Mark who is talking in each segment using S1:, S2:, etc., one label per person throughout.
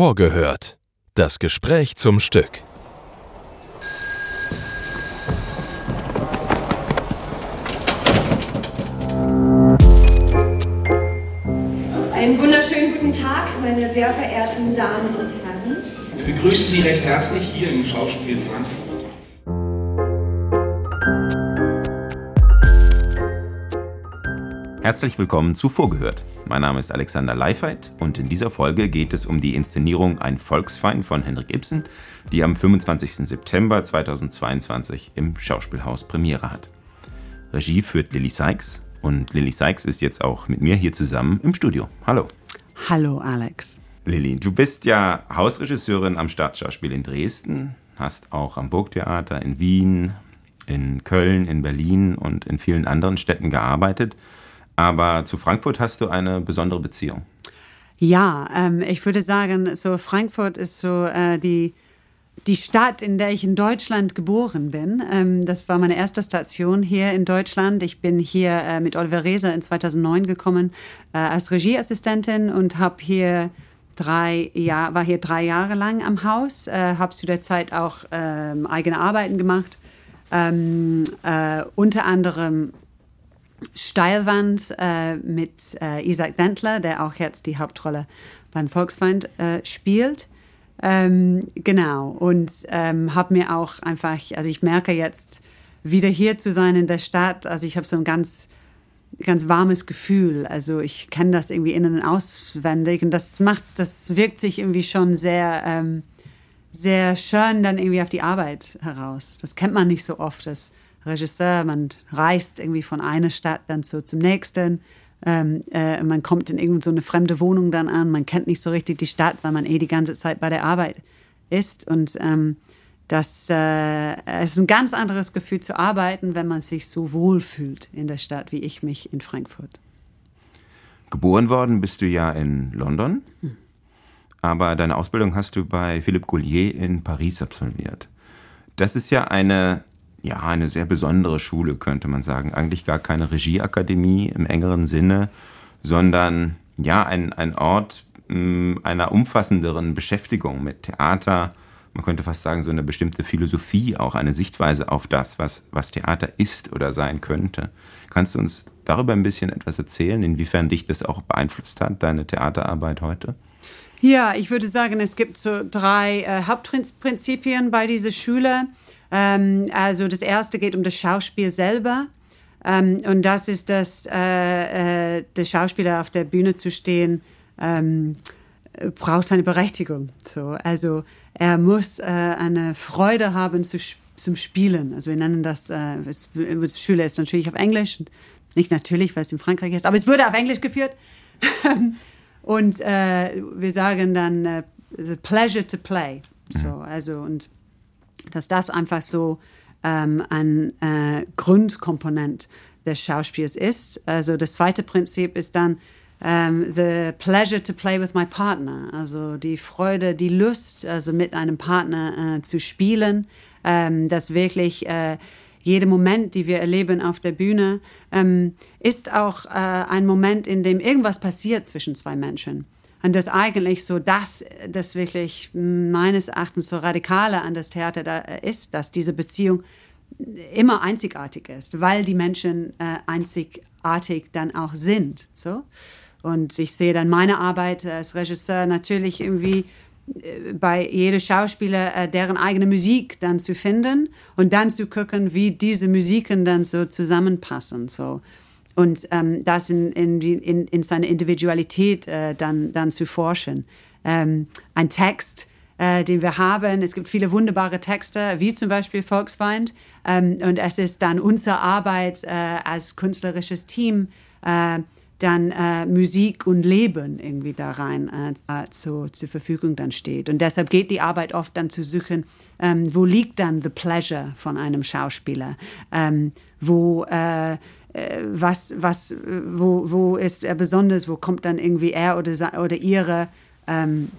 S1: Vorgehört. Das Gespräch zum Stück.
S2: Einen wunderschönen guten Tag, meine sehr verehrten Damen und Herren.
S3: Wir begrüßen Sie recht herzlich hier im Schauspiel Frankfurt.
S4: Herzlich willkommen zu Vorgehört. Mein Name ist Alexander Leifheit und in dieser Folge geht es um die Inszenierung Ein Volksfeind von Henrik Ibsen, die am 25. September 2022 im Schauspielhaus Premiere hat. Regie führt Lily Sykes und Lily Sykes ist jetzt auch mit mir hier zusammen im Studio. Hallo.
S5: Hallo Alex.
S4: Lilly, du bist ja Hausregisseurin am Staatsschauspiel in Dresden, hast auch am Burgtheater in Wien, in Köln, in Berlin und in vielen anderen Städten gearbeitet. Aber zu Frankfurt hast du eine besondere Beziehung.
S5: Ja, ähm, ich würde sagen, so Frankfurt ist so äh, die, die Stadt, in der ich in Deutschland geboren bin. Ähm, das war meine erste Station hier in Deutschland. Ich bin hier äh, mit Oliver Reser in 2009 gekommen äh, als Regieassistentin und habe hier drei Jahr, war hier drei Jahre lang am Haus, äh, habe zu der Zeit auch ähm, eigene Arbeiten gemacht. Ähm, äh, unter anderem Steilwand äh, mit äh, Isaac Dentler, der auch jetzt die Hauptrolle beim Volksfeind äh, spielt. Ähm, genau, und ähm, habe mir auch einfach, also ich merke jetzt, wieder hier zu sein in der Stadt, also ich habe so ein ganz, ganz warmes Gefühl. Also ich kenne das irgendwie innen und auswendig und das macht, das wirkt sich irgendwie schon sehr, ähm, sehr schön dann irgendwie auf die Arbeit heraus. Das kennt man nicht so oft, dass Regisseur, man reist irgendwie von einer Stadt dann so zum nächsten. Ähm, äh, man kommt in irgendeine so eine fremde Wohnung dann an, man kennt nicht so richtig die Stadt, weil man eh die ganze Zeit bei der Arbeit ist. Und ähm, das äh, es ist ein ganz anderes Gefühl zu arbeiten, wenn man sich so wohl fühlt in der Stadt, wie ich mich in Frankfurt.
S4: Geboren worden bist du ja in London, hm. aber deine Ausbildung hast du bei Philippe Gaulier in Paris absolviert. Das ist ja eine ja, eine sehr besondere Schule, könnte man sagen. Eigentlich gar keine Regieakademie im engeren Sinne, sondern ja, ein, ein Ort mh, mm, einer umfassenderen Beschäftigung mit Theater. Man könnte fast sagen, so eine bestimmte Philosophie, auch eine Sichtweise auf das, was, was Theater ist oder sein könnte. Kannst du uns darüber ein bisschen etwas erzählen, inwiefern dich das auch beeinflusst hat, deine Theaterarbeit heute?
S5: Ja, ich würde sagen, es gibt so drei äh, Hauptprinzipien bei dieser Schule. Ähm, also das erste geht um das Schauspiel selber. Ähm, und das ist das, äh, äh, der Schauspieler auf der Bühne zu stehen, ähm, braucht eine Berechtigung. So. Also er muss äh, eine Freude haben zu, zum Spielen. Also wir nennen das, äh, es, Schüler ist natürlich auf Englisch, nicht natürlich, weil es in Frankreich ist, aber es wurde auf Englisch geführt. und äh, wir sagen dann äh, the pleasure to play. So, mhm. also und dass das einfach so ähm, ein äh, Grundkomponent des Schauspiels ist. Also das zweite Prinzip ist dann ähm, the pleasure to play with my partner, also die Freude, die Lust, also mit einem Partner äh, zu spielen, ähm, dass wirklich äh, jeder Moment, die wir erleben auf der Bühne, ähm, ist auch äh, ein Moment, in dem irgendwas passiert zwischen zwei Menschen. Und das eigentlich so das, das wirklich meines Erachtens so radikale an das Theater da ist, dass diese Beziehung immer einzigartig ist, weil die Menschen äh, einzigartig dann auch sind. So. Und ich sehe dann meine Arbeit als Regisseur natürlich irgendwie äh, bei jedem Schauspieler äh, deren eigene Musik dann zu finden und dann zu gucken, wie diese Musiken dann so zusammenpassen. So und ähm, das in, in, in, in seine Individualität äh, dann, dann zu forschen. Ähm, ein Text, äh, den wir haben, es gibt viele wunderbare Texte, wie zum Beispiel Volksfeind. Ähm, und es ist dann unsere Arbeit äh, als künstlerisches Team, äh, dann äh, Musik und Leben irgendwie da rein äh, zu, zur Verfügung dann steht. Und deshalb geht die Arbeit oft dann zu suchen, ähm, wo liegt dann the pleasure von einem Schauspieler? Ähm, wo äh, was, was, wo, wo ist er besonders, wo kommt dann irgendwie er oder, oder ihre ähm,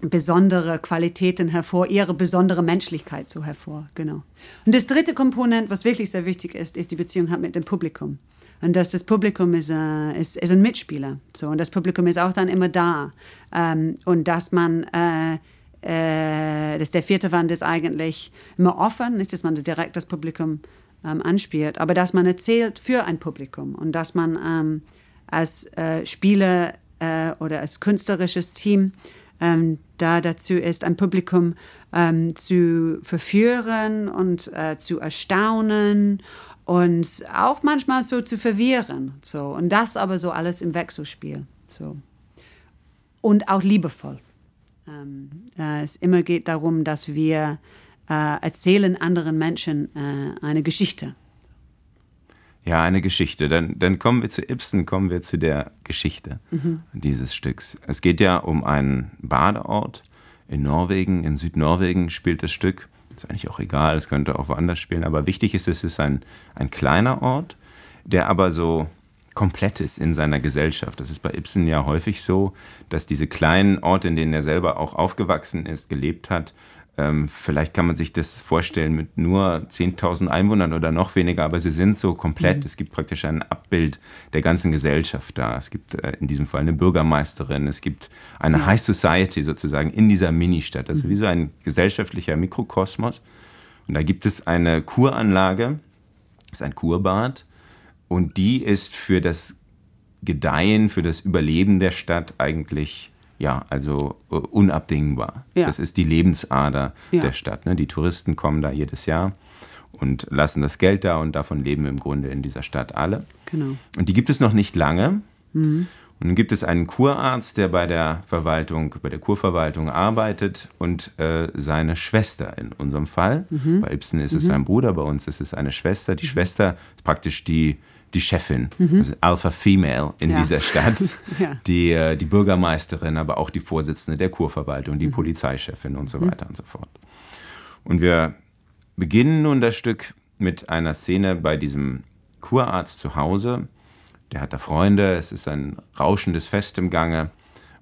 S5: besondere Qualitäten hervor, ihre besondere Menschlichkeit so hervor, genau. Und das dritte Komponent, was wirklich sehr wichtig ist, ist die Beziehung mit dem Publikum. und dass das Publikum ist, äh, ist, ist ein Mitspieler. So, und das Publikum ist auch dann immer da. Ähm, und dass man, äh, äh, dass der vierte Wand ist eigentlich immer offen, nicht, dass man direkt das Publikum ähm, anspielt, aber dass man erzählt für ein Publikum und dass man ähm, als äh, Spieler äh, oder als künstlerisches Team ähm, da dazu ist, ein Publikum ähm, zu verführen und äh, zu erstaunen und auch manchmal so zu verwirren. So. Und das aber so alles im Wechselspiel. So. Und auch liebevoll. Ähm, äh, es immer geht darum, dass wir äh, erzählen anderen Menschen äh, eine Geschichte.
S4: Ja, eine Geschichte. Dann, dann kommen wir zu Ibsen, kommen wir zu der Geschichte mhm. dieses Stücks. Es geht ja um einen Badeort in Norwegen, in Südnorwegen spielt das Stück. Ist eigentlich auch egal, es könnte auch woanders spielen, aber wichtig ist, es ist ein, ein kleiner Ort, der aber so komplett ist in seiner Gesellschaft. Das ist bei Ibsen ja häufig so, dass diese kleinen Orte, in denen er selber auch aufgewachsen ist, gelebt hat, ähm, vielleicht kann man sich das vorstellen mit nur 10.000 Einwohnern oder noch weniger, aber sie sind so komplett. Mhm. Es gibt praktisch ein Abbild der ganzen Gesellschaft da. Es gibt äh, in diesem Fall eine Bürgermeisterin, es gibt eine ja. High Society sozusagen in dieser Ministadt. Also mhm. wie so ein gesellschaftlicher Mikrokosmos. Und da gibt es eine Kuranlage, das ist ein Kurbad, und die ist für das Gedeihen, für das Überleben der Stadt eigentlich ja, also uh, unabdingbar. Ja. Das ist die Lebensader ja. der Stadt. Ne? Die Touristen kommen da jedes Jahr und lassen das Geld da und davon leben im Grunde in dieser Stadt alle.
S5: Genau.
S4: Und die gibt es noch nicht lange. Mhm. Und dann gibt es einen Kurarzt, der bei der Verwaltung, bei der Kurverwaltung arbeitet und äh, seine Schwester in unserem Fall. Mhm. Bei Ibsen ist mhm. es sein Bruder, bei uns ist es eine Schwester. Die mhm. Schwester ist praktisch die die Chefin, mhm. also Alpha Female in ja. dieser Stadt, ja. die, äh, die Bürgermeisterin, aber auch die Vorsitzende der Kurverwaltung, die mhm. Polizeichefin und so mhm. weiter und so fort. Und wir beginnen nun das Stück mit einer Szene bei diesem Kurarzt zu Hause. Der hat da Freunde, es ist ein rauschendes Fest im Gange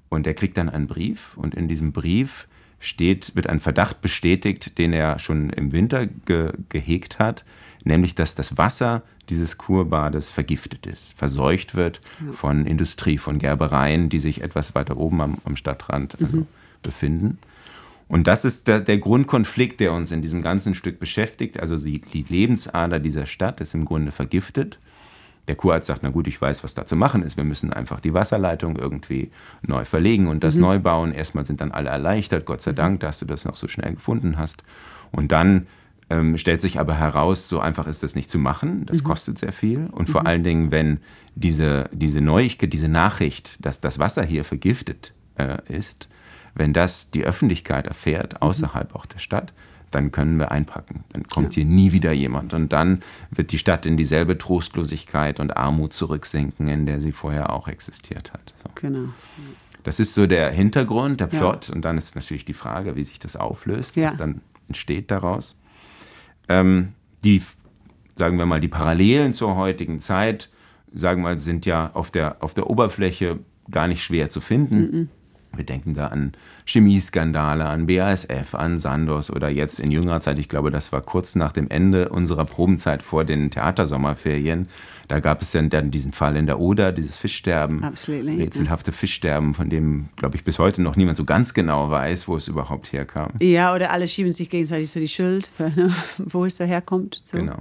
S4: und er kriegt dann einen Brief und in diesem Brief steht, wird ein Verdacht bestätigt, den er schon im Winter ge gehegt hat, nämlich dass das Wasser dieses Kurbades vergiftet ist, verseucht wird ja. von Industrie, von Gerbereien, die sich etwas weiter oben am, am Stadtrand also mhm. befinden. Und das ist der, der, Grundkonflikt, der uns in diesem ganzen Stück beschäftigt. Also die, die Lebensader dieser Stadt ist im Grunde vergiftet. Der Kurarzt sagt, na gut, ich weiß, was da zu machen ist. Wir müssen einfach die Wasserleitung irgendwie neu verlegen und das mhm. neu bauen. Erstmal sind dann alle erleichtert, Gott sei mhm. Dank, dass du das noch so schnell gefunden hast. Und dann ähm, stellt sich aber heraus, so einfach ist das nicht zu machen. Das mhm. kostet sehr viel. Und mhm. vor allen Dingen, wenn diese, diese Neuigkeit, diese Nachricht, dass das Wasser hier vergiftet äh, ist, wenn das die Öffentlichkeit erfährt, mhm. außerhalb mhm. auch der Stadt, dann können wir einpacken. Dann kommt ja. hier nie wieder jemand. Und dann wird die Stadt in dieselbe Trostlosigkeit und Armut zurücksinken, in der sie vorher auch existiert hat. So.
S5: Genau.
S4: Das ist so der Hintergrund, der Plot. Ja. Und dann ist natürlich die Frage, wie sich das auflöst, ja. was dann entsteht daraus. Ähm, die, sagen wir mal, die Parallelen zur heutigen Zeit, sagen wir mal, sind ja auf der, auf der Oberfläche gar nicht schwer zu finden. Mm -mm. Wir denken da an Chemieskandale, an BASF, an Sandos oder jetzt in jüngerer Zeit, ich glaube, das war kurz nach dem Ende unserer Probenzeit vor den Theatersommerferien. Da gab es dann, dann diesen Fall in der Oder, dieses Fischsterben,
S5: Absolutely.
S4: rätselhafte Fischsterben, von dem, glaube ich, bis heute noch niemand so ganz genau weiß, wo es überhaupt herkam.
S5: Ja, oder alle schieben sich gegenseitig so die Schuld, wo es so herkommt. So.
S4: Genau.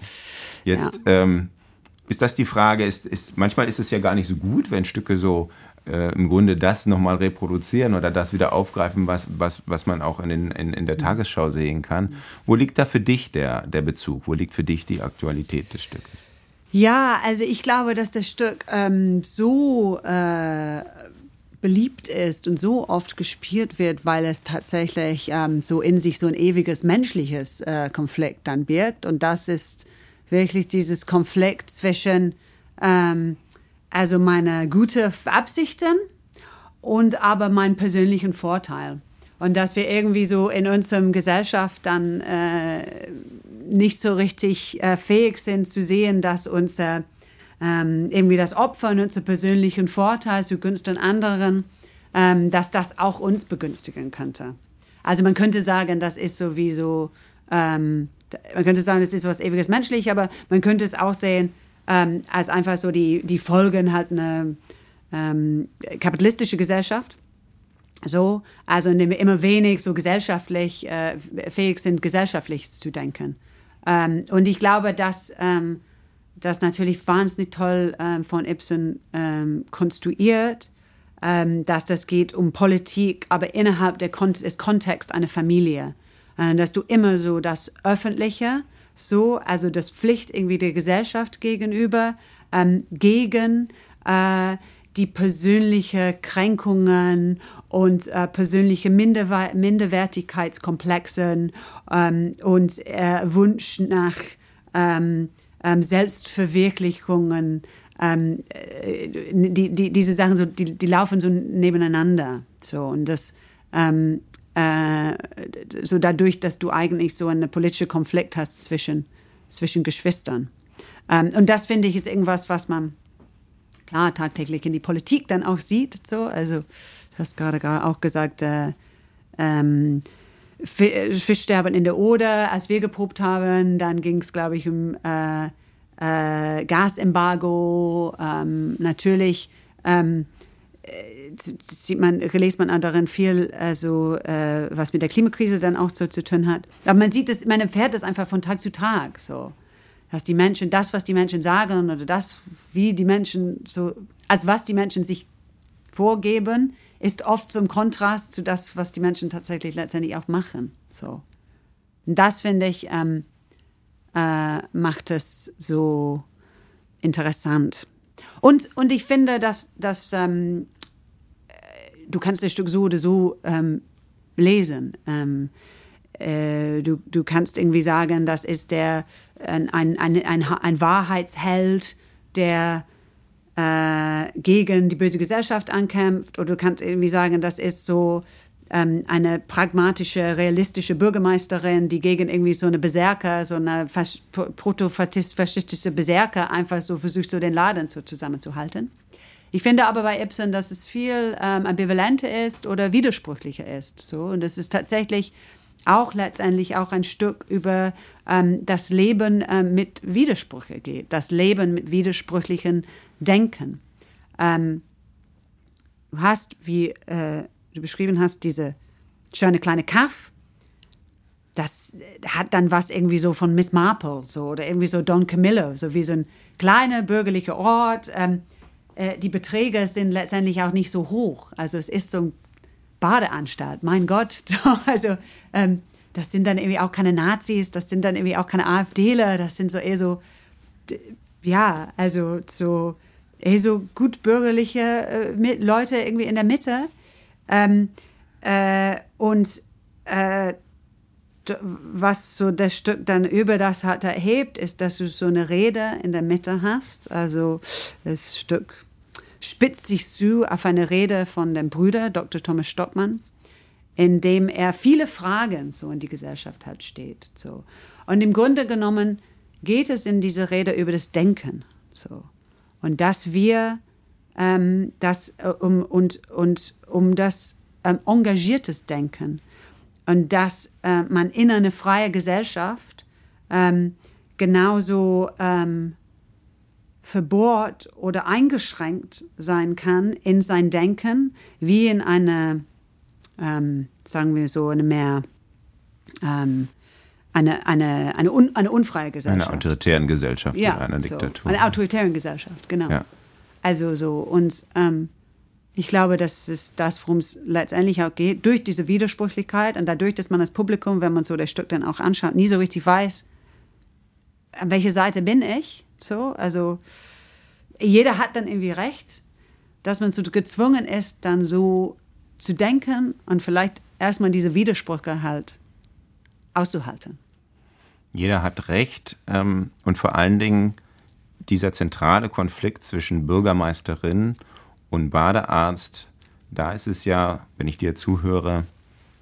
S4: Jetzt ja. ähm, ist das die Frage, ist, ist, manchmal ist es ja gar nicht so gut, wenn Stücke so äh, im Grunde das nochmal reproduzieren oder das wieder aufgreifen, was, was, was man auch in, den, in, in der Tagesschau sehen kann. Wo liegt da für dich der, der Bezug? Wo liegt für dich die Aktualität des Stückes?
S5: Ja, also ich glaube, dass das Stück ähm, so äh, beliebt ist und so oft gespielt wird, weil es tatsächlich ähm, so in sich so ein ewiges menschliches äh, Konflikt dann birgt. Und das ist wirklich dieses Konflikt zwischen ähm, also meine guten Absichten und aber meinen persönlichen Vorteil. Und dass wir irgendwie so in unserer Gesellschaft dann äh, nicht so richtig äh, fähig sind zu sehen, dass unser ähm, irgendwie das Opfer und unser persönlichen Vorteil zugunsten anderen, ähm, dass das auch uns begünstigen könnte. Also man könnte sagen, das ist sowieso, ähm, man könnte sagen, das ist was ewiges menschlich, aber man könnte es auch sehen, ähm, als einfach so die, die Folgen halt eine ähm, kapitalistische Gesellschaft. So, also indem wir immer wenig so gesellschaftlich äh, fähig sind, gesellschaftlich zu denken. Ähm, und ich glaube, dass ähm, das natürlich wahnsinnig toll ähm, von Ibsen ähm, konstruiert, dass das geht um Politik, aber innerhalb der Kon des Kontext einer Familie. Äh, dass du immer so das Öffentliche, so, also das Pflicht irgendwie der Gesellschaft gegenüber, ähm, gegen äh, die persönliche Kränkungen und äh, persönliche Minderwe Minderwertigkeitskomplexe ähm, und äh, Wunsch nach ähm, ähm, Selbstverwirklichungen. Ähm, äh, die, die, diese Sachen, so, die, die laufen so nebeneinander. So, und das, ähm, äh, so dadurch, dass du eigentlich so einen politischen Konflikt hast zwischen, zwischen Geschwistern. Ähm, und das finde ich ist irgendwas, was man klar tagtäglich in die Politik dann auch sieht. So. Also du hast gerade auch gesagt, äh, ähm, Fischsterben in der Oder, als wir geprobt haben, dann ging es, glaube ich, um äh, äh, Gasembargo. Ähm, natürlich ähm, äh, sieht man, liest man darin viel, also, äh, was mit der Klimakrise dann auch so zu tun hat. Aber man sieht es, man erfährt das einfach von Tag zu Tag. So dass die Menschen, das, was die Menschen sagen oder das, wie die Menschen so, als was die Menschen sich vorgeben, ist oft so im Kontrast zu das, was die Menschen tatsächlich letztendlich auch machen. So. Und das finde ich, ähm, äh, macht es so interessant. Und, und ich finde, dass, dass ähm, äh, du kannst das Stück so oder so ähm, lesen. Ähm, äh, du, du kannst irgendwie sagen, das ist der, ein, ein, ein, ein Wahrheitsheld, der äh, gegen die böse Gesellschaft ankämpft. Oder du kannst irgendwie sagen, das ist so ähm, eine pragmatische, realistische Bürgermeisterin, die gegen irgendwie so eine Berserker, so eine proto-faschistische Berserker einfach so versucht, so den Laden so zusammenzuhalten. Ich finde aber bei Ibsen, dass es viel ähm, ambivalenter ist oder widersprüchlicher ist. So. Und es ist tatsächlich auch letztendlich auch ein Stück über ähm, das Leben äh, mit Widersprüche geht, das Leben mit widersprüchlichen Denken. Ähm, du hast, wie äh, du beschrieben hast, diese schöne kleine Kaff. Das hat dann was irgendwie so von Miss Marple so oder irgendwie so Don Camillo, so wie so ein kleiner bürgerlicher Ort. Ähm, äh, die Beträge sind letztendlich auch nicht so hoch. Also es ist so ein Badeanstalt, mein Gott. Also ähm, das sind dann irgendwie auch keine Nazis, das sind dann irgendwie auch keine AfDler, das sind so eher so, ja, also so eher so gutbürgerliche äh, Leute irgendwie in der Mitte. Ähm, äh, und äh, was so das Stück dann über das hat erhebt, ist, dass du so eine Rede in der Mitte hast. Also das Stück spitzt sich zu auf eine Rede von dem Bruder Dr. Thomas Stockmann, in dem er viele Fragen so in die Gesellschaft hat steht. So. Und im Grunde genommen geht es in dieser Rede über das Denken. So. Und dass wir ähm, das äh, um, und, und um das ähm, engagiertes Denken und dass äh, man in einer freien Gesellschaft ähm, genauso ähm, verbohrt oder eingeschränkt sein kann in sein Denken, wie in einer, ähm, sagen wir so, eine mehr, ähm, eine, eine, eine, un, eine unfreie Gesellschaft.
S4: Eine autoritären Gesellschaft,
S5: ja,
S4: einer
S5: so.
S4: Diktatur.
S5: Eine autoritären Gesellschaft, genau.
S4: Ja.
S5: Also so, und ähm, ich glaube, das ist das, worum es letztendlich auch geht, durch diese Widersprüchlichkeit und dadurch, dass man das Publikum, wenn man so das Stück dann auch anschaut, nie so richtig weiß, an welcher Seite bin ich, so, also jeder hat dann irgendwie recht, dass man so gezwungen ist, dann so zu denken und vielleicht erstmal diese Widersprüche halt auszuhalten.
S4: Jeder hat recht ähm, und vor allen Dingen dieser zentrale Konflikt zwischen Bürgermeisterin und Badearzt, da ist es ja, wenn ich dir zuhöre,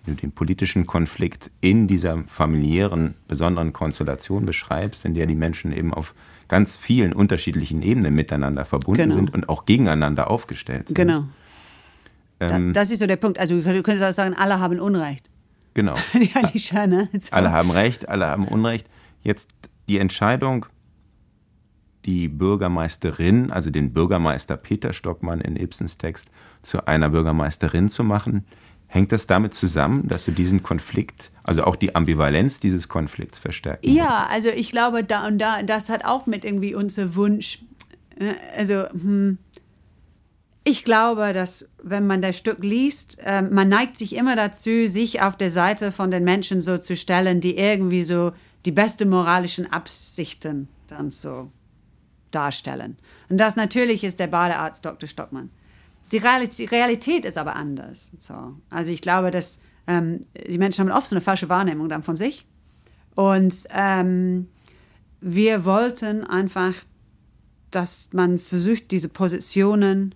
S4: den politischen Konflikt in dieser familiären, besonderen Konstellation beschreibst, in der die Menschen eben auf ganz vielen unterschiedlichen Ebenen miteinander verbunden
S5: Genau.
S4: sind und auch gegeneinander aufgestellt sind.
S5: Genau.
S4: Ähm,
S5: da, das ist so der Punkt. Also du könntest auch sagen, alle haben Unrecht.
S4: genau.
S5: ja,
S4: Ah.
S5: ne?
S4: Alle haben Recht, alle haben Unrecht. Jetzt die Entscheidung, die Bürgermeisterin, also den Bürgermeister Peter Stockmann in Ibsens Text, zu einer Bürgermeisterin zu machen. Hängt das damit zusammen, dass du diesen Konflikt, also auch die Ambivalenz dieses Konflikts verstärken?
S5: Ja, willst? also ich glaube, da und da, das hat auch mit irgendwie unser Wunsch. Ne, also, hm, ich glaube, dass wenn man das Stück liest, äh, man neigt sich immer dazu, sich auf der Seite von den Menschen so zu stellen, die irgendwie so die besten moralischen Absichten dann so darstellen. Und das natürlich ist der Badearzt Dr. Stockmann. Die Realität ist aber anders. So. Also ich glaube, dass ähm, die Menschen haben oft so eine falsche Wahrnehmung dann von sich. Und ähm, wir wollten einfach, dass man versucht, diese Positionen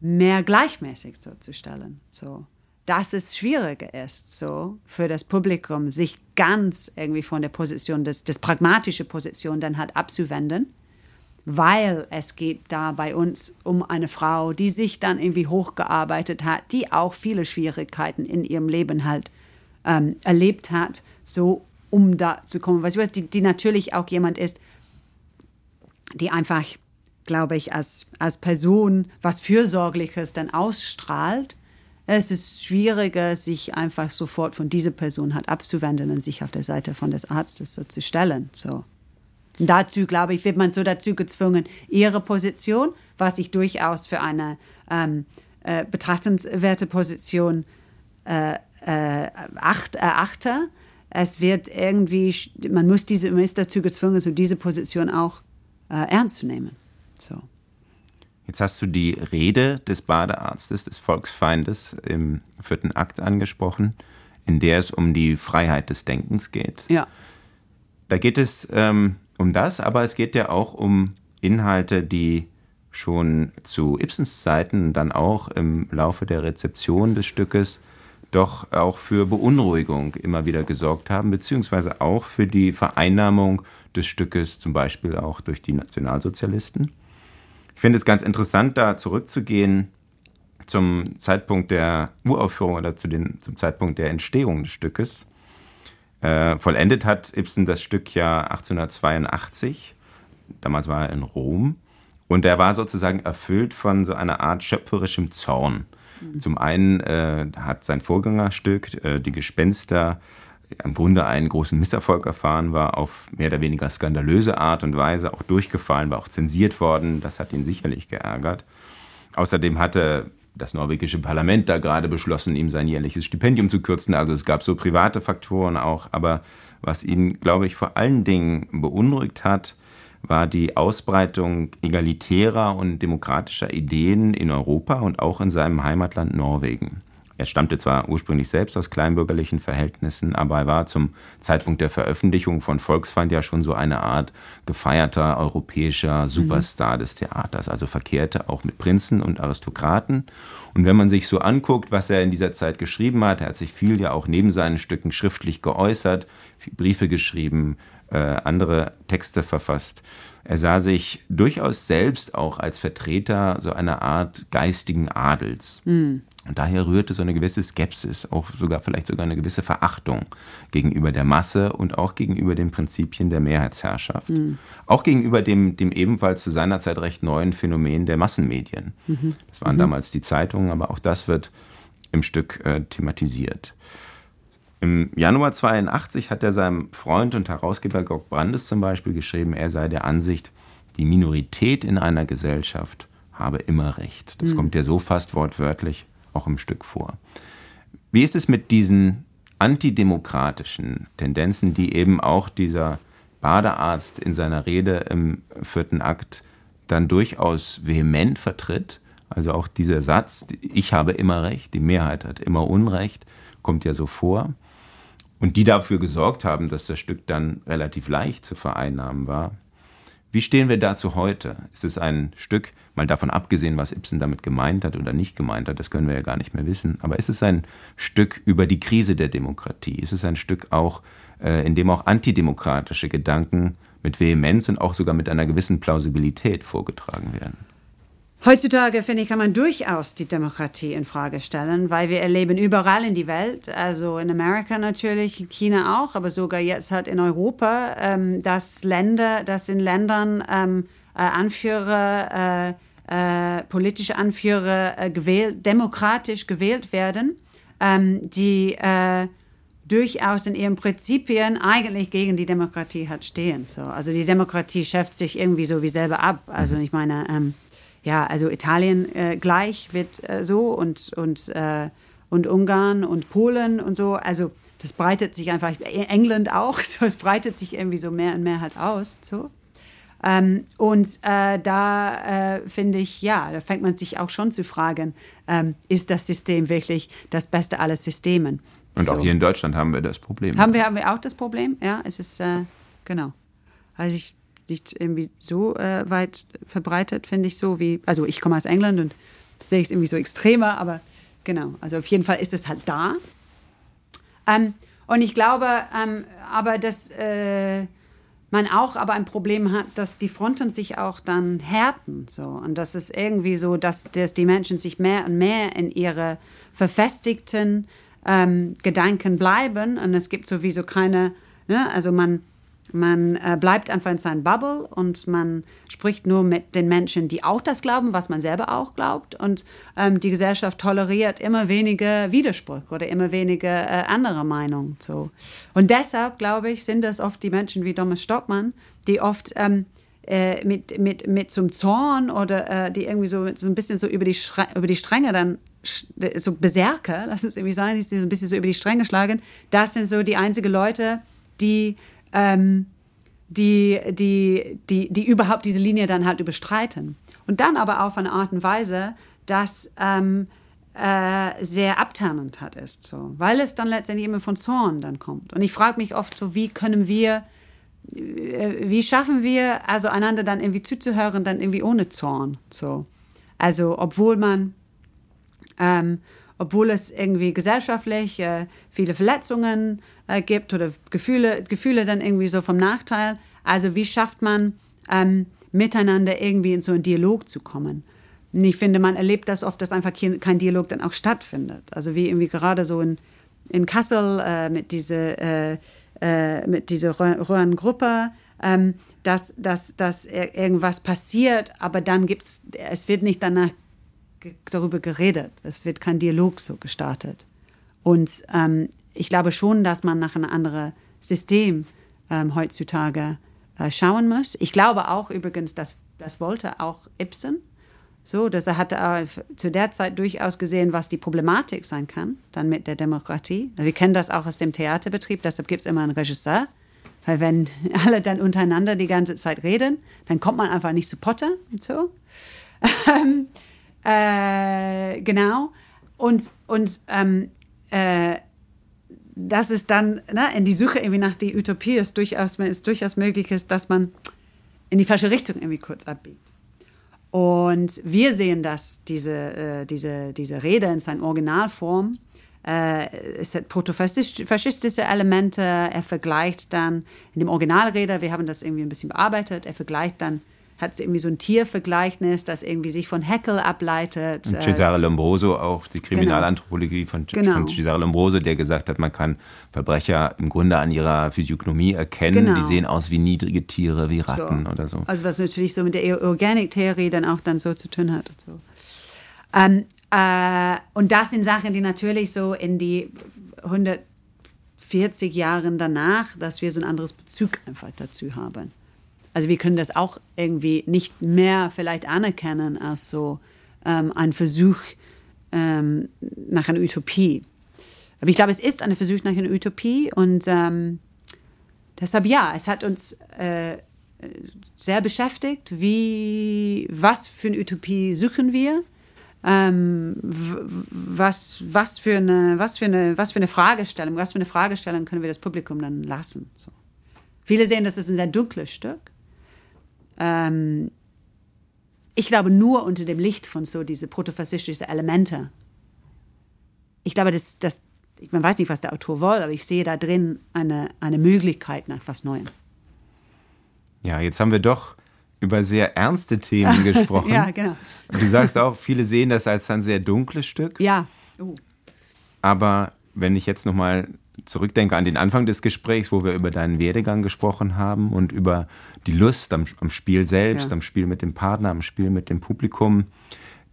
S5: mehr gleichmäßig so zu stellen. So. Dass es schwieriger ist, so für das Publikum, sich ganz irgendwie von der Position, des, des pragmatische Position dann halt abzuwenden weil es geht da bei uns um eine Frau, die sich dann irgendwie hochgearbeitet hat, die auch viele Schwierigkeiten in ihrem Leben halt ähm, erlebt hat, so um da zu kommen. Weißt du, die, die natürlich auch jemand ist, die einfach, glaube ich, als, als Person was Fürsorgliches dann ausstrahlt. Es ist schwieriger, sich einfach sofort von dieser Person halt abzuwenden und sich auf der Seite von des Arztes so zu stellen. So. Dazu, glaube ich, wird man so dazu gezwungen, ihre Position, was ich durchaus für eine ähm, äh, betrachtenswerte Position äh, äh, acht, erachte. Es wird irgendwie, man muss diese, man ist dazu gezwungen, so diese Position auch äh, ernst zu nehmen. So.
S4: Jetzt hast du die Rede des Badearztes, des Volksfeindes im vierten Akt angesprochen, in der es um die Freiheit des Denkens geht.
S5: Ja.
S4: Da geht es ähm, um das, aber es geht ja auch um Inhalte, die schon zu Ibsens Zeiten dann auch im Laufe der Rezeption des Stückes doch auch für Beunruhigung immer wieder gesorgt haben, beziehungsweise auch für die Vereinnahmung des Stückes, zum Beispiel auch durch die Nationalsozialisten. Ich finde es ganz interessant, da zurückzugehen zum Zeitpunkt der Uraufführung oder zu den, zum Zeitpunkt der Entstehung des Stückes. Äh, vollendet hat Ibsen das Stück ja 1882. Damals war er in Rom. Und er war sozusagen erfüllt von so einer Art schöpferischem Zorn. Mhm. Zum einen äh, hat sein Vorgängerstück, äh, Die Gespenster, im Grunde einen großen Misserfolg erfahren, war auf mehr oder weniger skandalöse Art und Weise auch durchgefallen, war auch zensiert worden. Das hat ihn sicherlich geärgert. Außerdem hatte das norwegische Parlament da gerade beschlossen, ihm sein jährliches Stipendium zu kürzen. Also es gab so private Faktoren auch. Aber was ihn, glaube ich, vor allen Dingen beunruhigt hat, war die Ausbreitung egalitärer und demokratischer Ideen in Europa und auch in seinem Heimatland Norwegen. Er stammte zwar ursprünglich selbst aus kleinbürgerlichen Verhältnissen, aber er war zum Zeitpunkt der Veröffentlichung von Volksfeind ja schon so eine Art gefeierter europäischer Superstar mhm. des Theaters, also verkehrte auch mit Prinzen und Aristokraten. Und wenn man sich so anguckt, was er in dieser Zeit geschrieben hat, er hat sich viel ja auch neben seinen Stücken schriftlich geäußert, Briefe geschrieben, äh, andere Texte verfasst. Er sah sich durchaus selbst auch als Vertreter so einer Art geistigen Adels. Mhm. Und daher rührte so eine gewisse Skepsis, auch sogar vielleicht sogar eine gewisse Verachtung gegenüber der Masse und auch gegenüber den Prinzipien der Mehrheitsherrschaft. Mhm. Auch gegenüber dem, dem ebenfalls zu seiner Zeit recht neuen Phänomen der Massenmedien. Mhm. Das waren mhm. damals die Zeitungen, aber auch das wird im Stück äh, thematisiert. Im Januar 82 hat er seinem Freund und Herausgeber Georg Brandes zum Beispiel geschrieben, er sei der Ansicht, die Minorität in einer Gesellschaft habe immer recht. Das mhm. kommt ja so fast wortwörtlich auch im Stück vor. Wie ist es mit diesen antidemokratischen Tendenzen, die eben auch dieser Badearzt in seiner Rede im vierten Akt dann durchaus vehement vertritt? Also auch dieser Satz, ich habe immer recht, die Mehrheit hat immer Unrecht, kommt ja so vor. Und die dafür gesorgt haben, dass das Stück dann relativ leicht zu vereinnahmen war. Wie stehen wir dazu heute? Ist es ein Stück, mal davon abgesehen, was Ibsen damit gemeint hat oder nicht gemeint hat, das können wir ja gar nicht mehr wissen, aber ist es ein Stück über die Krise der Demokratie? Ist es ein Stück auch, äh, in dem auch antidemokratische Gedanken mit Vehemenz und auch sogar mit einer gewissen Plausibilität vorgetragen werden?
S5: Heutzutage, finde ich, kann man durchaus die Demokratie in Frage stellen, weil wir erleben überall in die Welt, also in Amerika natürlich, in China auch, aber sogar jetzt halt in Europa, ähm, dass Länder, dass in Ländern ähm, äh, Anführer, äh, äh, politische Anführer äh, gewählt, demokratisch gewählt werden, ähm, die äh, durchaus in ihren Prinzipien eigentlich gegen die Demokratie hat stehen. So. Also die Demokratie schafft sich irgendwie so wie selber ab. Also ich meine, ähm, ja, also Italien äh, gleich wird äh, so und, und, äh, und Ungarn und Polen und so. Also das breitet sich einfach, England auch, so, es breitet sich irgendwie so mehr und mehr halt aus. So. Ähm, und äh, da äh, finde ich, ja, da fängt man sich auch schon zu fragen, ähm, ist das System wirklich das Beste aller Systemen?
S4: Und
S5: so.
S4: auch hier in Deutschland haben wir das Problem.
S5: Haben wir, haben wir auch das Problem? Ja, es ist, äh, genau. Also ich nicht irgendwie so äh, weit verbreitet, finde ich so wie, also ich komme aus England und sehe es irgendwie so extremer, aber genau, also auf jeden Fall ist es halt da. Ähm, und ich glaube, ähm, aber dass äh, man auch aber ein Problem hat, dass die Fronten sich auch dann härten, so und das ist irgendwie so, dass, dass die Menschen sich mehr und mehr in ihre verfestigten ähm, Gedanken bleiben und es gibt sowieso keine, ne, also man man äh, bleibt einfach in seinem Bubble und man spricht nur mit den Menschen, die auch das glauben, was man selber auch glaubt. Und ähm, die Gesellschaft toleriert immer weniger Widerspruch oder immer weniger äh, andere Meinungen. So. Und deshalb, glaube ich, sind das oft die Menschen wie Thomas Stockmann, die oft ähm, äh, mit, mit, mit zum Zorn oder äh, die irgendwie so, so ein bisschen so über die, über die Stränge dann so Berserker, lass es irgendwie sein, die so ein bisschen so über die Stränge schlagen. Das sind so die einzigen Leute, die ähm, die, die, die, die überhaupt diese Linie dann halt überstreiten. Und dann aber auf eine Art und Weise, dass ähm, äh, sehr abternend hat ist, so, weil es dann letztendlich immer von Zorn dann kommt. Und ich frage mich oft so, wie können wir, äh, wie schaffen wir, also einander dann irgendwie zuzuhören, dann irgendwie ohne Zorn, so. Also, obwohl man, ähm, obwohl es irgendwie gesellschaftlich äh, viele Verletzungen äh, gibt oder Gefühle, Gefühle dann irgendwie so vom Nachteil. Also wie schafft man ähm, miteinander irgendwie in so einen Dialog zu kommen? Und ich finde, man erlebt das oft, dass einfach kein Dialog dann auch stattfindet. Also wie irgendwie gerade so in, in Kassel äh, mit dieser äh, äh, mit dieser Röhrengruppe, ähm, dass, dass, dass irgendwas passiert, aber dann gibt's, es wird nicht danach darüber geredet. Es wird kein Dialog so gestartet. Und ähm, ich glaube schon, dass man nach einem anderen System ähm, heutzutage äh, schauen muss. Ich glaube auch übrigens, dass das wollte auch Ibsen. So, dass er hatte äh, zu der Zeit durchaus gesehen, was die Problematik sein kann, dann mit der Demokratie. Wir kennen das auch aus dem Theaterbetrieb, deshalb gibt es immer einen Regisseur. Weil wenn alle dann untereinander die ganze Zeit reden, dann kommt man einfach nicht zu Potter und so. Äh, genau. Und, und ähm, äh, dass es dann ne, in die Suche irgendwie nach der Utopie ist durchaus, ist durchaus möglich ist, dass man in die falsche Richtung irgendwie kurz abbiegt. Und wir sehen das, diese, äh, diese, diese Rede in seiner Originalform. Äh, es hat protofaschistische Elemente. Er vergleicht dann in dem Originalrede, wir haben das irgendwie ein bisschen bearbeitet, er vergleicht dann hat irgendwie so ein Tiervergleichnis, das irgendwie sich von Heckel ableitet.
S4: Und äh, Cesare Lombroso auch, die Kriminalanthropologie genau. von, genau. von Cesare Lombroso, der gesagt hat, man kann Verbrecher im Grunde an ihrer Physiognomie erkennen. Genau. Die sehen aus wie niedrige Tiere, wie Ratten
S5: so.
S4: oder so.
S5: Also was natürlich so mit der Organic-Theorie dann auch dann so zu tun hat und so. Ähm, äh, und das sind Sachen, die natürlich so in die 140 Jahren danach, dass wir so ein anderes Bezug einfach dazu haben. Also wir können das auch irgendwie nicht mehr vielleicht anerkennen als so ähm, ein Versuch ähm, nach einer Utopie. Aber ich glaube, es ist ein Versuch nach einer Utopie und ähm, deshalb ja, es hat uns äh, sehr beschäftigt, wie, was für eine Utopie suchen wir, ähm, was, was, für eine, was, für eine, was für eine Fragestellung, was für eine Fragestellung können wir das Publikum dann lassen. So. Viele sehen, das ist ein sehr dunkles Stück ähm, ich glaube nur unter dem Licht von so diese protofaschistischen Elemente. Ich glaube, dass, dass man weiß nicht, was der Autor will, aber ich sehe da drin eine, eine Möglichkeit nach was Neuem.
S4: Ja, jetzt haben wir doch über sehr ernste Themen gesprochen.
S5: Ja, genau.
S4: Du sagst auch, viele sehen das als ein sehr dunkles Stück.
S5: Ja. Uh.
S4: Aber wenn ich jetzt nochmal zurückdenke an den Anfang des Gesprächs, wo wir über deinen Werdegang gesprochen haben und über die Lust am, am Spiel selbst,
S5: Ja.
S4: am Spiel mit dem Partner, am Spiel mit dem Publikum,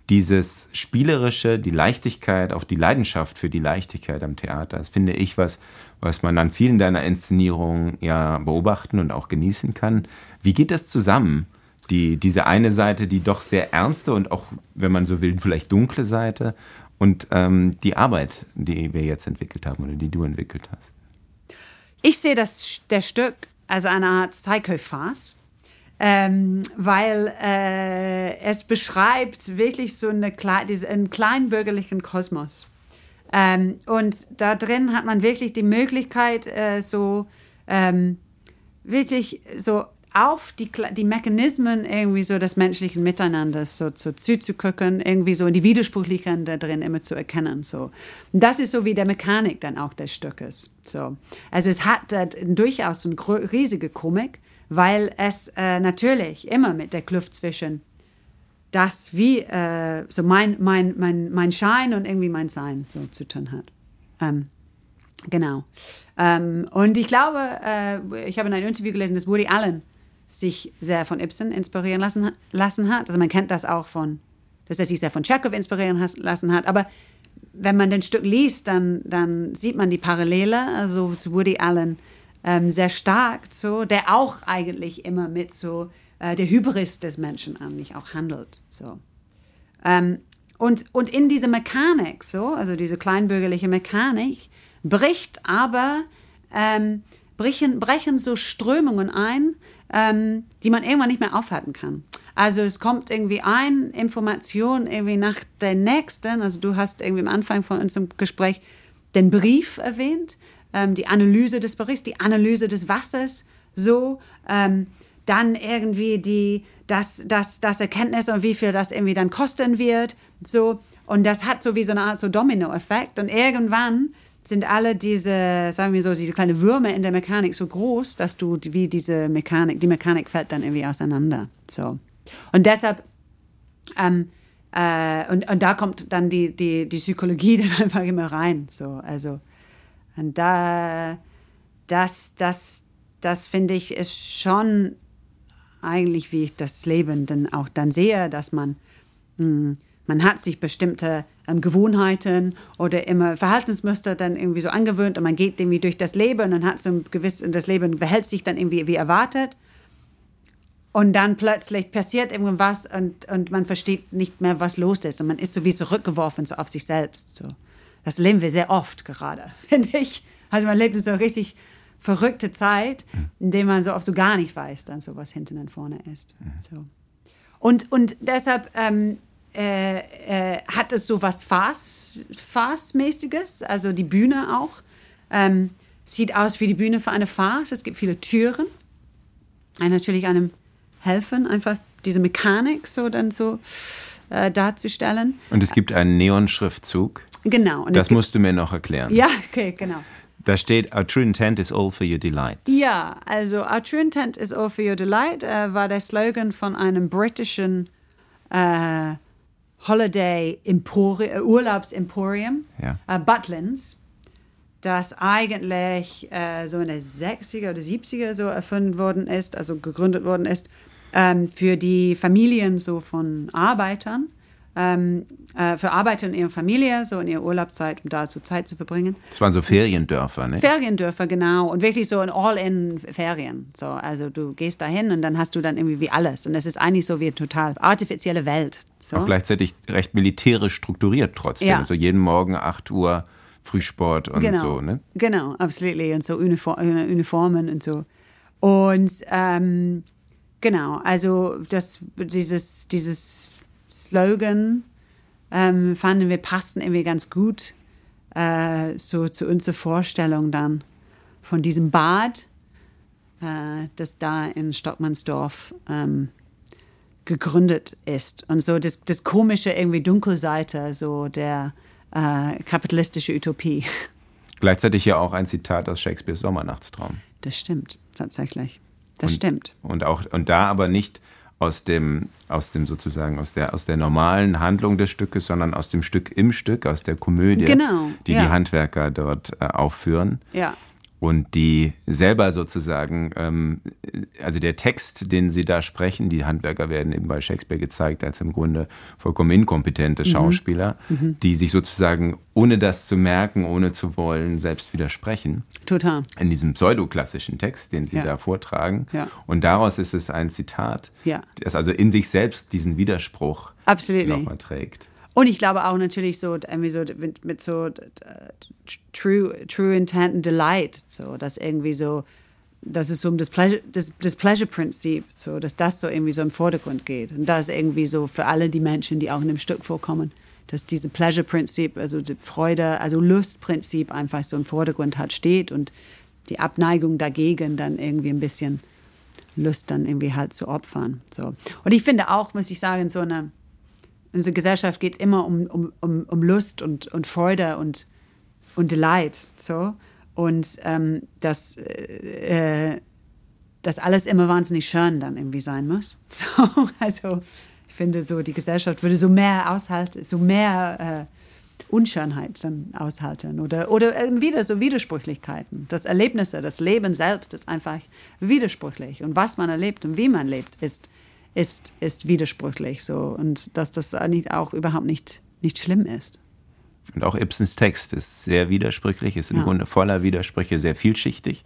S4: dieses Spielerische, die Leichtigkeit, auch die Leidenschaft für die Leichtigkeit am Theater, das finde ich was, was man an vielen deiner Inszenierungen ja beobachten und auch genießen kann. Wie geht das zusammen? Die, diese eine Seite, die doch sehr ernste und auch, wenn man so will, vielleicht dunkle Seite und ähm, die Arbeit, die wir jetzt entwickelt haben oder die du entwickelt hast.
S5: Ich sehe das der Stück als eine Art Psychophas, ähm, weil äh, es beschreibt wirklich so eine, einen kleinbürgerlichen Kosmos. Ähm, und da drin hat man wirklich die Möglichkeit, äh, so ähm, wirklich so auf die, die Mechanismen irgendwie so des menschlichen Miteinanders so, so zuzugucken, irgendwie so in die Widersprüchlichkeiten da drin immer zu erkennen. So. Und das ist so wie der Mechanik dann auch des Stückes. So. Also es hat äh, durchaus eine riesige Komik, weil es äh, natürlich immer mit der Kluft zwischen das wie äh, so mein, mein, mein, mein Schein und irgendwie mein Sein so zu tun hat. Ähm, genau. Ähm, und ich glaube, äh, ich habe in einem Interview gelesen, dass Woody Allen sich sehr von Ibsen inspirieren lassen, lassen hat. Also man kennt das auch von, dass er sich sehr von Chekhov inspirieren has, lassen hat. Aber wenn man den Stück liest, dann, dann sieht man die Parallele, also zu Woody Allen ähm, sehr stark, so, der auch eigentlich immer mit so äh, der Hybris des Menschen eigentlich auch handelt. So. Ähm, und, und in diese Mechanik, so, also diese kleinbürgerliche Mechanik, bricht aber, ähm, brechen, brechen so Strömungen ein, ähm, die man irgendwann nicht mehr aufhalten kann. Also es kommt irgendwie ein Information irgendwie nach der nächsten. Also du hast irgendwie am Anfang von unserem Gespräch den Brief erwähnt, ähm, die Analyse des Berichts, die Analyse des Wassers, so. Ähm, dann irgendwie die, das, das, das Erkenntnis und wie viel das irgendwie dann kosten wird, so. Und das hat so wie so eine Art so Domino-Effekt. Und irgendwann sind alle diese, sagen wir so, diese kleine Würmer in der Mechanik so groß, dass du wie diese Mechanik, die Mechanik fällt dann irgendwie auseinander. So. Und deshalb, ähm, äh, und, und da kommt dann die, die, die Psychologie dann einfach immer rein. So. Also, und da, das, das, das finde ich ist schon eigentlich, wie ich das Leben dann auch dann sehe, dass man, mh, man hat sich bestimmte ähm, Gewohnheiten oder immer Verhaltensmuster dann irgendwie so angewöhnt und man geht irgendwie durch das Leben und hat so ein gewisses, und das Leben verhält sich dann irgendwie wie erwartet. Und dann plötzlich passiert irgendwas und, und man versteht nicht mehr, was los ist. Und man ist so wie zurückgeworfen so auf sich selbst. So. Das leben wir sehr oft gerade, finde ich. Also man lebt in so eine richtig verrückte Zeit, in der man so oft so gar nicht weiß, dann so was hinten und vorne ist. So. Und, und deshalb ähm, äh, äh, hat es so was Farce- Farce-mäßiges, also die Bühne auch. Ähm, sieht aus wie die Bühne für eine Farce. Es gibt viele Türen. Ein, natürlich einem helfen, einfach diese Mechanik so dann so äh, darzustellen.
S4: Und es gibt einen Neon-Schriftzug.
S5: Genau. Und
S4: Das musst du mir noch erklären.
S5: Ja, okay, genau.
S4: Da steht, Our true intent is all for your delight.
S5: Ja, also Our True Intent is All for Your Delight äh, war der Slogan von einem britischen äh, Holiday Empori äh, Urlaubsemporium,
S4: Ja.
S5: äh, Butlins, das eigentlich äh, so in den 60er oder 70er so erfunden worden ist, also gegründet worden ist, ähm, für die Familien so von Arbeitern, ähm, äh, für Arbeiter und ihre Familie, so in ihrer Urlaubszeit, um da so Zeit zu verbringen.
S4: Das waren so Feriendörfer, ne?
S5: Feriendörfer, genau. Und wirklich so ein All-in-Ferien. So, also du gehst da hin und dann hast du dann irgendwie wie alles. Und es ist eigentlich so wie eine total artifizielle Welt. So.
S4: Auch gleichzeitig recht militärisch strukturiert trotzdem.
S5: Ja.
S4: Also jeden Morgen 8 Uhr Frühsport und
S5: genau.
S4: so, ne?
S5: Genau, absolutely. Und so Uniform, äh, Uniformen und so. Und ähm, genau, also das, dieses, dieses Slogan ähm, fanden wir passten irgendwie ganz gut äh, so zu unserer Vorstellung dann von diesem Bad, äh, das da in Stockmannsdorf ähm, gegründet ist. Und so das, das komische irgendwie Dunkelseite so der äh, kapitalistische Utopie.
S4: Gleichzeitig ja auch ein Zitat aus Shakespeares Sommernachtstraum.
S5: Das stimmt, tatsächlich. Das
S4: und,
S5: stimmt.
S4: Und, auch, und da aber nicht aus dem, aus dem sozusagen, aus der, aus der normalen Handlung des Stückes, sondern aus dem Stück im Stück, aus der Komödie,
S5: Genau,
S4: die
S5: ja.
S4: die Handwerker dort äh, aufführen.
S5: Ja.
S4: Und die selber sozusagen, ähm, also der Text, den sie da sprechen, die Handwerker werden eben bei Shakespeare gezeigt als im Grunde vollkommen inkompetente Schauspieler, die sich sozusagen, ohne das zu merken, ohne zu wollen, selbst widersprechen
S5: Total.
S4: in diesem pseudoklassischen Text, den Sie
S5: Ja.
S4: da vortragen.
S5: Ja.
S4: Und daraus ist es ein Zitat,
S5: Ja.
S4: das also in sich selbst diesen Widerspruch nochmal trägt.
S5: Und ich glaube auch natürlich so irgendwie so mit, mit so true, true intent and delight, so dass irgendwie so, dass es so um das Pleasure, das, das Pleasure-Prinzip, so dass das so irgendwie so im Vordergrund geht. Und das irgendwie so für alle die Menschen, die auch in dem Stück vorkommen, dass diese Pleasure-Prinzip, also die Freude, also Lustprinzip einfach so im Vordergrund hat, steht und die Abneigung dagegen dann irgendwie ein bisschen Lust dann irgendwie halt zu opfern. So. Und ich finde auch, muss ich sagen, so eine in unserer Gesellschaft geht es immer um, um, um, um Lust und, und Freude und, und Delight. So. Und ähm, dass äh, das alles immer wahnsinnig schön dann irgendwie sein muss. So, also ich finde so, die Gesellschaft würde so mehr aushalten, so mehr äh, Unschönheit dann aushalten oder, oder wieder so Widersprüchlichkeiten. Das Erlebnisse, das Leben selbst ist einfach widersprüchlich. Und was man erlebt und wie man lebt, ist, ist, ist widersprüchlich. So. Und dass das eigentlich auch überhaupt nicht, nicht schlimm ist.
S4: Und auch Ibsens Text ist sehr widersprüchlich, ist im
S5: Ja.
S4: Grunde voller Widersprüche, sehr vielschichtig,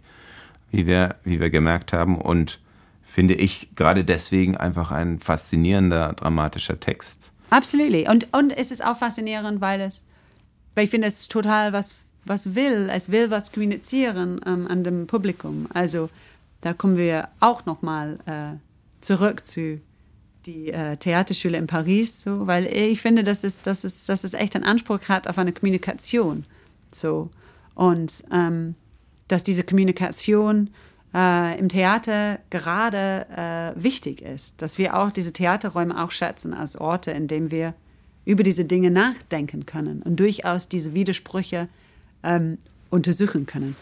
S4: wie wir, wie wir gemerkt haben. Und finde ich gerade deswegen einfach ein faszinierender, dramatischer Text.
S5: Absolutely. Und, und es ist auch faszinierend, weil es, weil ich finde, es total was, was will. Es will was kommunizieren ähm, an dem Publikum. Also da kommen wir auch nochmal äh, zurück zu die äh, Theaterschule in Paris, so, weil ich finde, dass es, dass, es, dass es echt einen Anspruch hat auf eine Kommunikation. So. Und ähm, dass diese Kommunikation äh, im Theater gerade äh, wichtig ist, dass wir auch diese Theaterräume auch schätzen als Orte, in denen wir über diese Dinge nachdenken können und durchaus diese Widersprüche ähm, untersuchen können.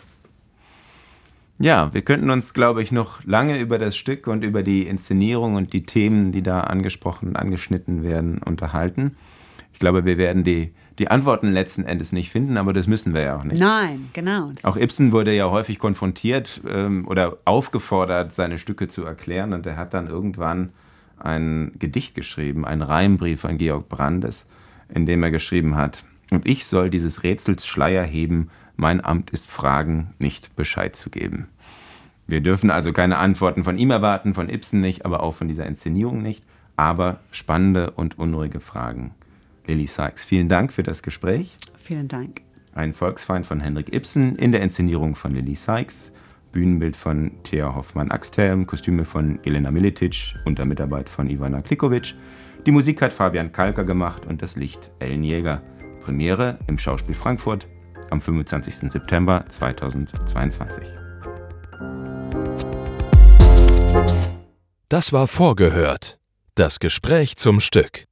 S4: Ja, wir könnten uns, glaube ich, noch lange über das Stück und über die Inszenierung und die Themen, die da angesprochen und angeschnitten werden, unterhalten. Ich glaube, wir werden die, die Antworten letzten Endes nicht finden, aber das müssen wir ja auch nicht.
S5: Nein, genau.
S4: Auch Ibsen wurde ja häufig konfrontiert ähm, oder aufgefordert, seine Stücke zu erklären. Und er hat dann irgendwann ein Gedicht geschrieben, einen Reimbrief an Georg Brandes, in dem er geschrieben hat, und ich soll dieses Rätsels Schleier heben, mein Amt ist Fragen, nicht Bescheid zu geben. Wir dürfen also keine Antworten von ihm erwarten, von Ibsen nicht, aber auch von dieser Inszenierung nicht, aber spannende und unruhige Fragen. Lily Sykes, vielen Dank für das Gespräch.
S5: Vielen Dank.
S4: Ein Volksfeind von Henrik Ibsen in der Inszenierung von Lily Sykes, Bühnenbild von Thea Hoffmann-Axthelm, Kostüme von Elena Militic unter Mitarbeit von Ivana Klikovic. Die Musik hat Fabian Kalker gemacht und das Licht Ellen Jäger. Premiere im Schauspiel Frankfurt am 25. September 2022.
S1: Das war vorgehört. Das Gespräch zum Stück.